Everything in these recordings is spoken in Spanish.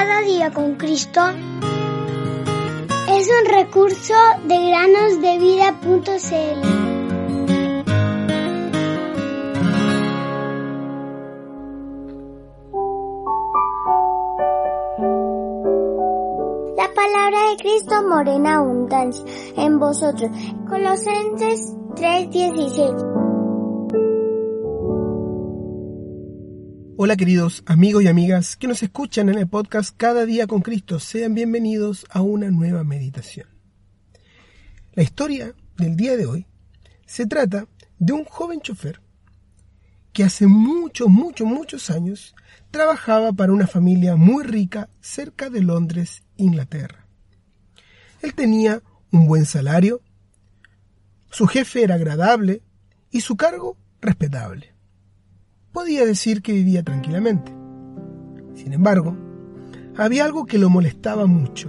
Cada día con Cristo es un recurso de granosdevida.cl. La palabra de Cristo morena abundancia en vosotros. Colosenses 3:16. Hola queridos amigos y amigas que nos escuchan en el podcast Cada día con Cristo. Sean bienvenidos a una nueva meditación. La historia del día de hoy se trata de un joven chofer que hace muchos, muchos, muchos años trabajaba para una familia muy rica cerca de Londres, Inglaterra. Él tenía un buen salario, su jefe era agradable y su cargo respetable podía decir que vivía tranquilamente. Sin embargo, había algo que lo molestaba mucho,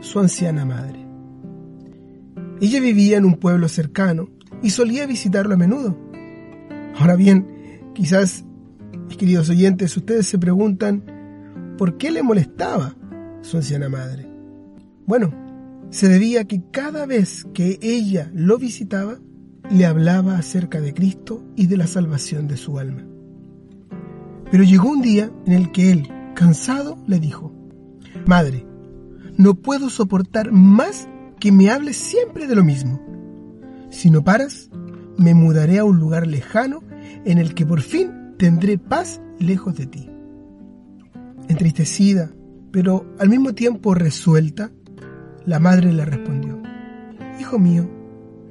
su anciana madre. Ella vivía en un pueblo cercano y solía visitarlo a menudo. Ahora bien, quizás, mis queridos oyentes, ustedes se preguntan, ¿por qué le molestaba su anciana madre? Bueno, se debía a que cada vez que ella lo visitaba, le hablaba acerca de Cristo y de la salvación de su alma. Pero llegó un día en el que él, cansado, le dijo, Madre, no puedo soportar más que me hables siempre de lo mismo. Si no paras, me mudaré a un lugar lejano en el que por fin tendré paz lejos de ti. Entristecida, pero al mismo tiempo resuelta, la madre le respondió, Hijo mío,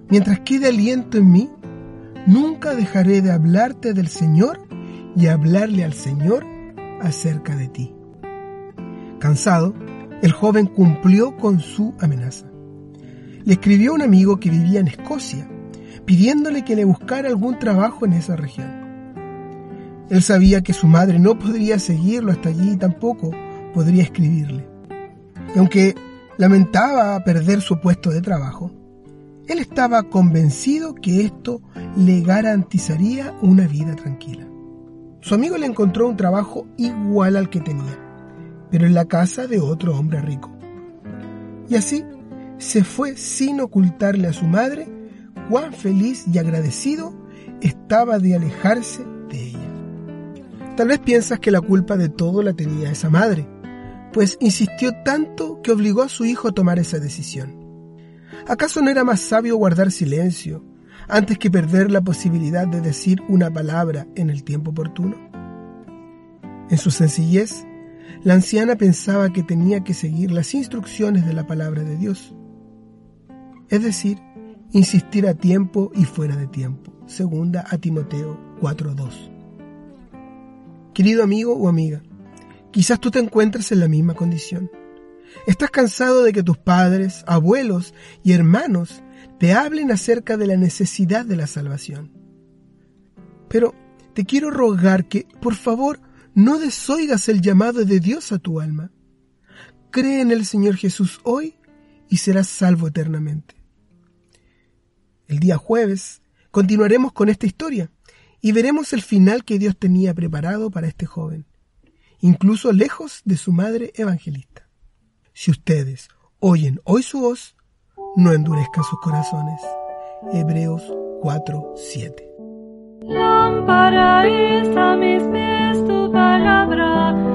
Mientras quede aliento en mí, nunca dejaré de hablarte del Señor y hablarle al Señor acerca de ti. Cansado, el joven cumplió con su amenaza. Le escribió a un amigo que vivía en Escocia, pidiéndole que le buscara algún trabajo en esa región. Él sabía que su madre no podría seguirlo hasta allí y tampoco podría escribirle. Y aunque lamentaba perder su puesto de trabajo, él estaba convencido que esto le garantizaría una vida tranquila. Su amigo le encontró un trabajo igual al que tenía, pero en la casa de otro hombre rico. Y así se fue sin ocultarle a su madre cuán feliz y agradecido estaba de alejarse de ella. Tal vez piensas que la culpa de todo la tenía esa madre, pues insistió tanto que obligó a su hijo a tomar esa decisión. ¿Acaso no era más sabio guardar silencio antes que perder la posibilidad de decir una palabra en el tiempo oportuno? En su sencillez, la anciana pensaba que tenía que seguir las instrucciones de la palabra de Dios, es decir, insistir a tiempo y fuera de tiempo. Segunda a Timoteo 4:2. Querido amigo o amiga, quizás tú te encuentres en la misma condición. Estás cansado de que tus padres, abuelos y hermanos te hablen acerca de la necesidad de la salvación. Pero te quiero rogar que, por favor, no desoigas el llamado de Dios a tu alma. Cree en el Señor Jesús hoy y serás salvo eternamente. El día jueves continuaremos con esta historia y veremos el final que Dios tenía preparado para este joven, incluso lejos de su madre evangelista si ustedes oyen hoy su voz, no endurezcan sus corazones. Hebreos 4:7. Lámpara es a mis pies tu palabra